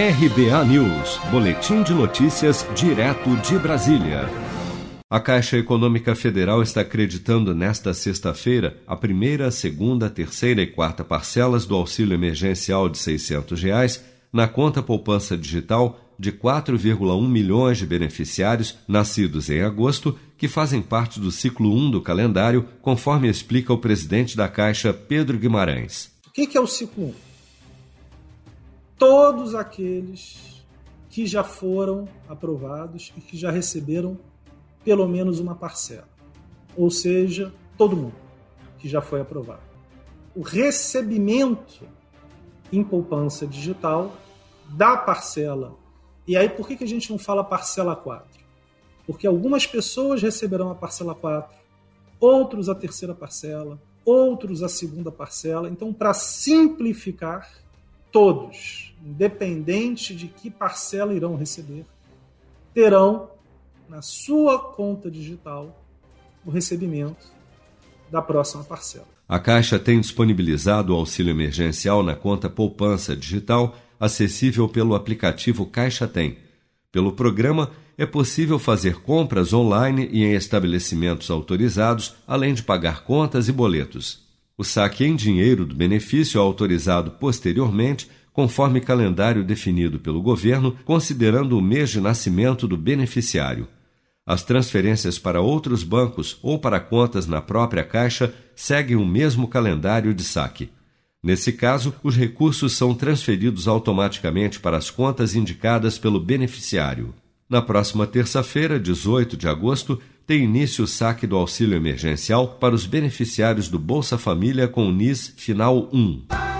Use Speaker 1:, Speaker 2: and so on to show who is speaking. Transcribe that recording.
Speaker 1: RBA News, Boletim de Notícias, direto de Brasília. A Caixa Econômica Federal está acreditando nesta sexta-feira a primeira, segunda, terceira e quarta parcelas do auxílio emergencial de 600 reais na conta poupança digital de 4,1 milhões de beneficiários nascidos em agosto que fazem parte do ciclo 1 do calendário, conforme explica o presidente da Caixa, Pedro Guimarães.
Speaker 2: O que é o ciclo 1? Todos aqueles que já foram aprovados e que já receberam pelo menos uma parcela. Ou seja, todo mundo que já foi aprovado. O recebimento em poupança digital da parcela. E aí, por que, que a gente não fala parcela 4? Porque algumas pessoas receberão a parcela 4, outros a terceira parcela, outros a segunda parcela. Então, para simplificar, todos, independente de que parcela irão receber, terão na sua conta digital o recebimento da próxima parcela.
Speaker 1: A Caixa tem disponibilizado o auxílio emergencial na conta Poupança Digital, acessível pelo aplicativo Caixa Tem. Pelo programa, é possível fazer compras online e em estabelecimentos autorizados, além de pagar contas e boletos. O saque em dinheiro do benefício é autorizado posteriormente, conforme calendário definido pelo governo, considerando o mês de nascimento do beneficiário. As transferências para outros bancos ou para contas na própria Caixa seguem o mesmo calendário de saque. Nesse caso, os recursos são transferidos automaticamente para as contas indicadas pelo beneficiário. Na próxima terça-feira, 18 de agosto, tem início o saque do auxílio emergencial para os beneficiários do Bolsa Família com o NIS Final 1.